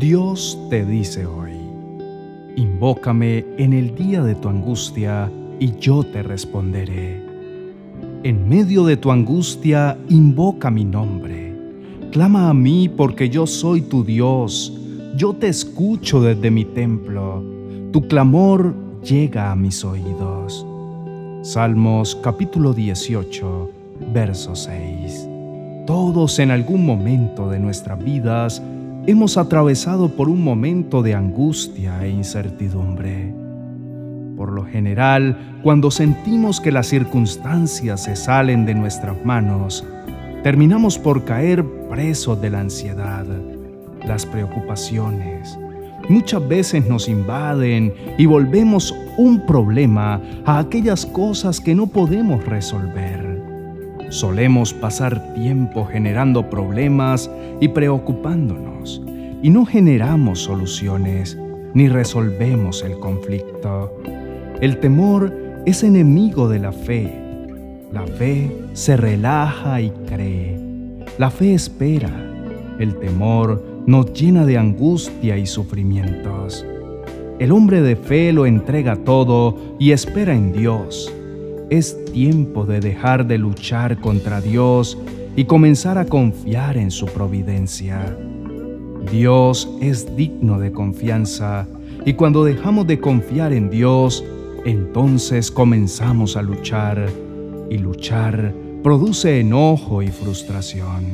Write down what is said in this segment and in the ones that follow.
Dios te dice hoy, invócame en el día de tu angustia y yo te responderé. En medio de tu angustia, invoca mi nombre. Clama a mí porque yo soy tu Dios. Yo te escucho desde mi templo. Tu clamor llega a mis oídos. Salmos capítulo 18, verso 6. Todos en algún momento de nuestras vidas hemos atravesado por un momento de angustia e incertidumbre. Por lo general, cuando sentimos que las circunstancias se salen de nuestras manos, terminamos por caer presos de la ansiedad, las preocupaciones. Muchas veces nos invaden y volvemos un problema a aquellas cosas que no podemos resolver. Solemos pasar tiempo generando problemas y preocupándonos, y no generamos soluciones ni resolvemos el conflicto. El temor es enemigo de la fe. La fe se relaja y cree. La fe espera. El temor nos llena de angustia y sufrimientos. El hombre de fe lo entrega todo y espera en Dios es tiempo de dejar de luchar contra Dios y comenzar a confiar en su providencia. Dios es digno de confianza y cuando dejamos de confiar en Dios, entonces comenzamos a luchar y luchar produce enojo y frustración.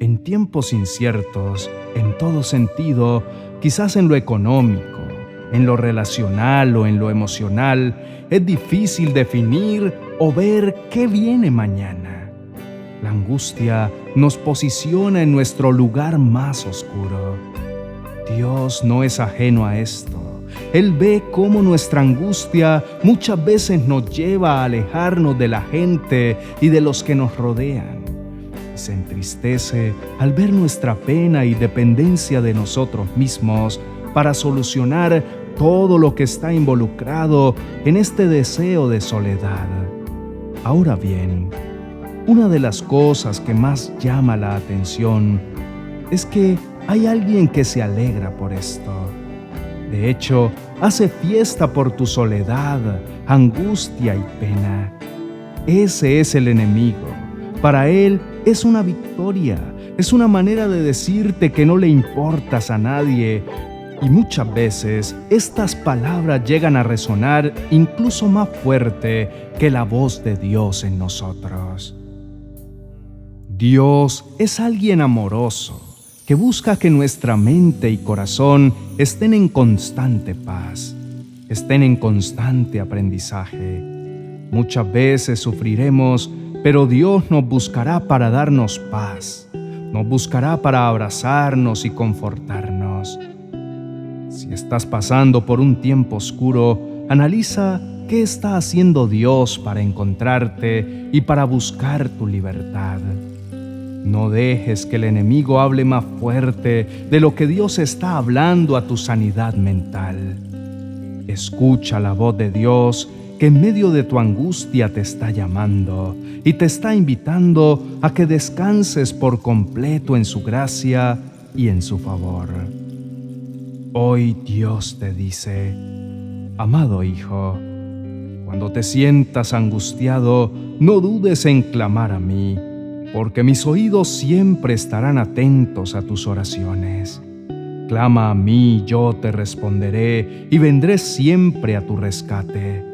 En tiempos inciertos, en todo sentido, quizás en lo económico, en lo relacional o en lo emocional, es difícil definir o ver qué viene mañana. La angustia nos posiciona en nuestro lugar más oscuro. Dios no es ajeno a esto. Él ve cómo nuestra angustia muchas veces nos lleva a alejarnos de la gente y de los que nos rodean. Se entristece al ver nuestra pena y dependencia de nosotros mismos para solucionar todo lo que está involucrado en este deseo de soledad. Ahora bien, una de las cosas que más llama la atención es que hay alguien que se alegra por esto. De hecho, hace fiesta por tu soledad, angustia y pena. Ese es el enemigo. Para él es una victoria, es una manera de decirte que no le importas a nadie, y muchas veces estas palabras llegan a resonar incluso más fuerte que la voz de Dios en nosotros. Dios es alguien amoroso que busca que nuestra mente y corazón estén en constante paz, estén en constante aprendizaje. Muchas veces sufriremos, pero Dios nos buscará para darnos paz, nos buscará para abrazarnos y confortarnos. Estás pasando por un tiempo oscuro, analiza qué está haciendo Dios para encontrarte y para buscar tu libertad. No dejes que el enemigo hable más fuerte de lo que Dios está hablando a tu sanidad mental. Escucha la voz de Dios que en medio de tu angustia te está llamando y te está invitando a que descanses por completo en su gracia y en su favor. Hoy Dios te dice, amado Hijo, cuando te sientas angustiado, no dudes en clamar a mí, porque mis oídos siempre estarán atentos a tus oraciones. Clama a mí, yo te responderé, y vendré siempre a tu rescate.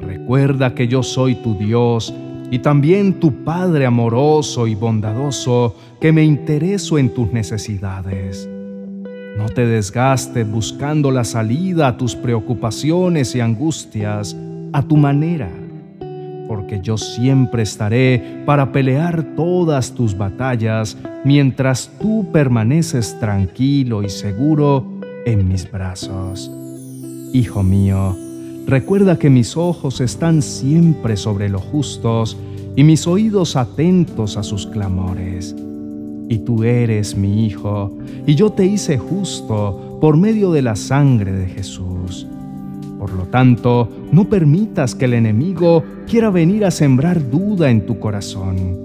Recuerda que yo soy tu Dios, y también tu Padre amoroso y bondadoso, que me intereso en tus necesidades. No te desgastes buscando la salida a tus preocupaciones y angustias a tu manera, porque yo siempre estaré para pelear todas tus batallas mientras tú permaneces tranquilo y seguro en mis brazos. Hijo mío, recuerda que mis ojos están siempre sobre los justos y mis oídos atentos a sus clamores y tú eres mi Hijo, y yo te hice justo por medio de la sangre de Jesús. Por lo tanto, no permitas que el enemigo quiera venir a sembrar duda en tu corazón.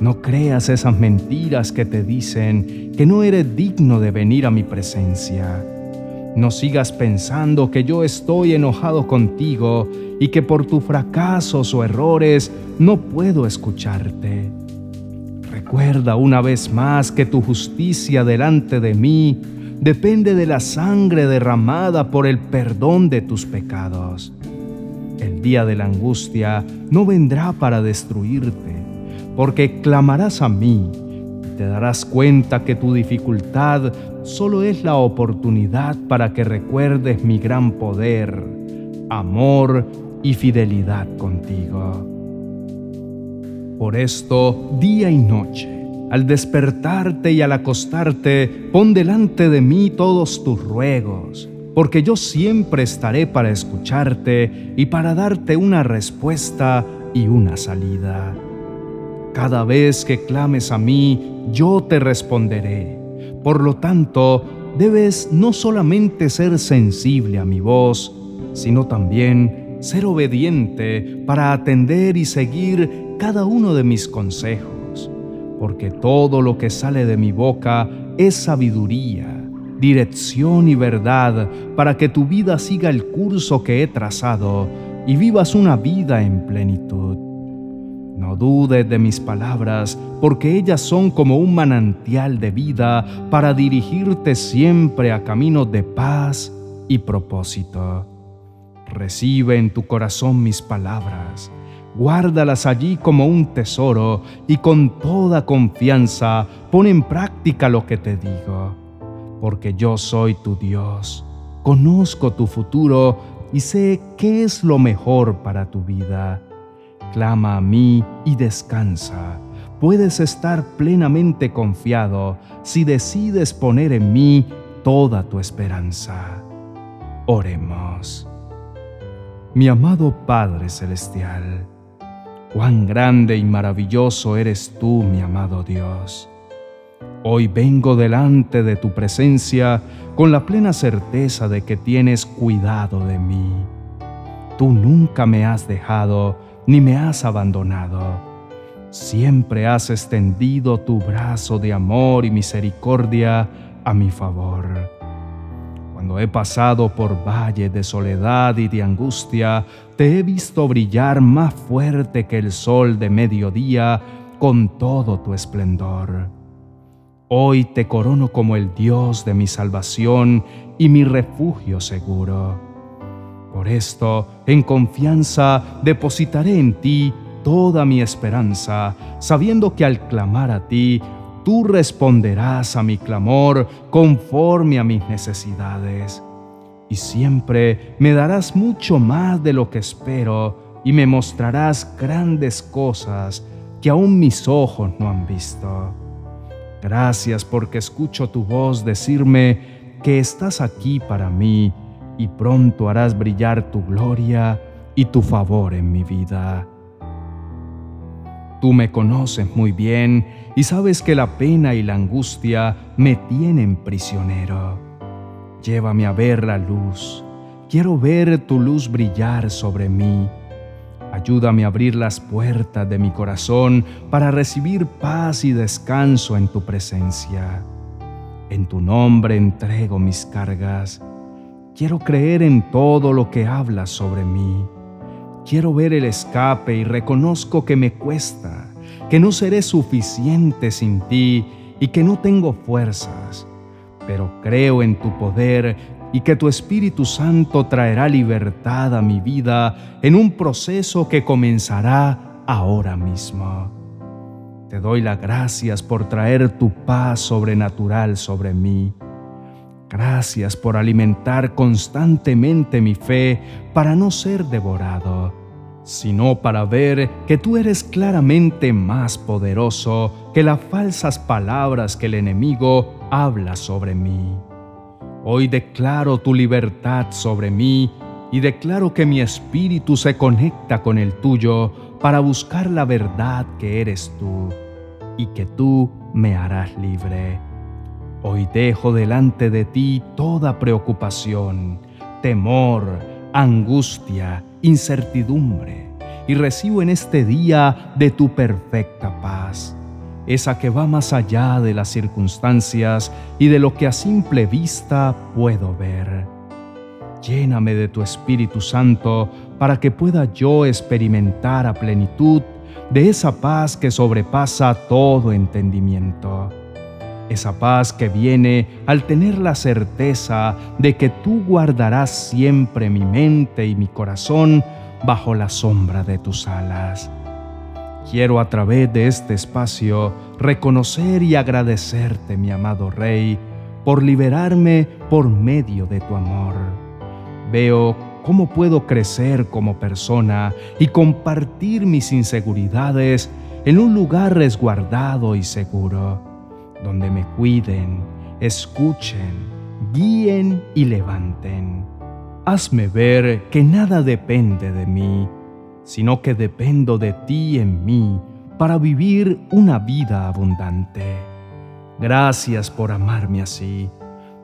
No creas esas mentiras que te dicen que no eres digno de venir a mi presencia. No sigas pensando que yo estoy enojado contigo y que por tus fracasos o errores no puedo escucharte. Recuerda una vez más que tu justicia delante de mí depende de la sangre derramada por el perdón de tus pecados. El día de la angustia no vendrá para destruirte, porque clamarás a mí y te darás cuenta que tu dificultad solo es la oportunidad para que recuerdes mi gran poder, amor y fidelidad contigo. Por esto, día y noche, al despertarte y al acostarte, pon delante de mí todos tus ruegos, porque yo siempre estaré para escucharte y para darte una respuesta y una salida. Cada vez que clames a mí, yo te responderé por lo tanto, debes no solamente ser sensible a mi voz, sino también ser obediente para atender y seguir cada uno de mis consejos, porque todo lo que sale de mi boca es sabiduría, dirección y verdad para que tu vida siga el curso que he trazado y vivas una vida en plenitud. No dudes de mis palabras, porque ellas son como un manantial de vida para dirigirte siempre a caminos de paz y propósito. Recibe en tu corazón mis palabras, guárdalas allí como un tesoro y con toda confianza pon en práctica lo que te digo, porque yo soy tu Dios, conozco tu futuro y sé qué es lo mejor para tu vida clama a mí y descansa. Puedes estar plenamente confiado si decides poner en mí toda tu esperanza. Oremos. Mi amado Padre Celestial, cuán grande y maravilloso eres tú, mi amado Dios. Hoy vengo delante de tu presencia con la plena certeza de que tienes cuidado de mí. Tú nunca me has dejado ni me has abandonado. Siempre has extendido tu brazo de amor y misericordia a mi favor. Cuando he pasado por valle de soledad y de angustia, te he visto brillar más fuerte que el sol de mediodía con todo tu esplendor. Hoy te corono como el Dios de mi salvación y mi refugio seguro. Por esto, en confianza, depositaré en ti toda mi esperanza, sabiendo que al clamar a ti, tú responderás a mi clamor conforme a mis necesidades. Y siempre me darás mucho más de lo que espero y me mostrarás grandes cosas que aún mis ojos no han visto. Gracias porque escucho tu voz decirme que estás aquí para mí y pronto harás brillar tu gloria y tu favor en mi vida. Tú me conoces muy bien y sabes que la pena y la angustia me tienen prisionero. Llévame a ver la luz. Quiero ver tu luz brillar sobre mí. Ayúdame a abrir las puertas de mi corazón para recibir paz y descanso en tu presencia. En tu nombre entrego mis cargas Quiero creer en todo lo que hablas sobre mí. Quiero ver el escape y reconozco que me cuesta, que no seré suficiente sin ti y que no tengo fuerzas. Pero creo en tu poder y que tu Espíritu Santo traerá libertad a mi vida en un proceso que comenzará ahora mismo. Te doy las gracias por traer tu paz sobrenatural sobre mí Gracias por alimentar constantemente mi fe para no ser devorado, sino para ver que tú eres claramente más poderoso que las falsas palabras que el enemigo habla sobre mí. Hoy declaro tu libertad sobre mí y declaro que mi espíritu se conecta con el tuyo para buscar la verdad que eres tú y que tú me harás libre. Hoy dejo delante de ti toda preocupación, temor, angustia, incertidumbre, y recibo en este día de tu perfecta paz. esa que va más allá de las circunstancias y de lo que a simple vista puedo ver. Lléname de tu Espíritu Santo para que pueda yo experimentar a plenitud de esa paz que sobrepasa todo entendimiento. Esa paz que viene al tener la certeza de que tú guardarás siempre mi mente y mi corazón bajo la sombra de tus alas. Quiero a través de este espacio reconocer y agradecerte, mi amado Rey, por liberarme por medio de tu amor. Veo cómo puedo crecer como persona y compartir mis inseguridades en un lugar resguardado y seguro, donde me cuiden, escuchen, guíen y levanten. Hazme ver que nada depende de mí, sino que dependo de ti en mí para vivir una vida abundante. Gracias por amarme así.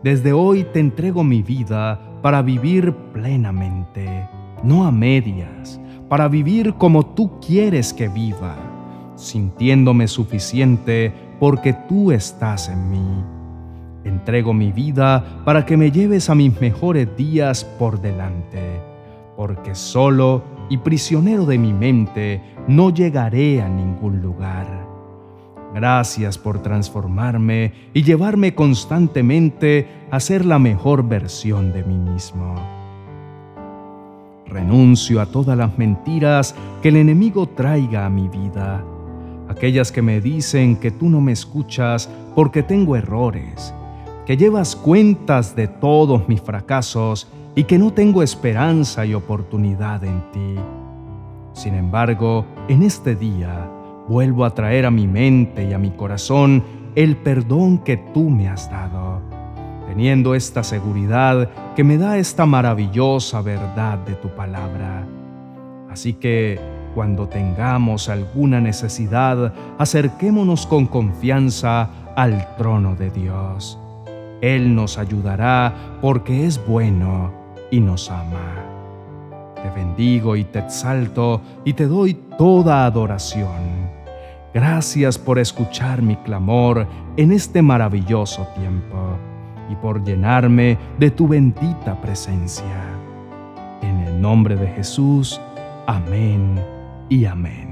Desde hoy te entrego mi vida para vivir plenamente, no a medias, para vivir como tú quieres que viva, sintiéndome suficiente porque tú estás en mí. Entrego mi vida para que me lleves a mis mejores días por delante, porque solo y prisionero de mi mente, no llegaré a ningún lugar. Gracias por transformarme y llevarme constantemente a ser la mejor versión de mí mismo. Renuncio a todas las mentiras que el enemigo traiga a mi vida, aquellas que me dicen que tú no me escuchas porque tengo errores, que llevas cuentas de todos mis fracasos y que no tengo esperanza y oportunidad en ti. Sin embargo, en este día vuelvo a traer a mi mente y a mi corazón el perdón que tú me has dado, teniendo esta seguridad que me da esta maravillosa verdad de tu palabra. Así que, cuando tengamos alguna necesidad, acerquémonos con confianza al trono de Dios. Él nos ayudará porque es bueno y nos ama. Te bendigo y te exalto y te doy toda adoración. Gracias por escuchar mi clamor en este maravilloso tiempo y por llenarme de tu bendita presencia. En el nombre de Jesús, amén y amén.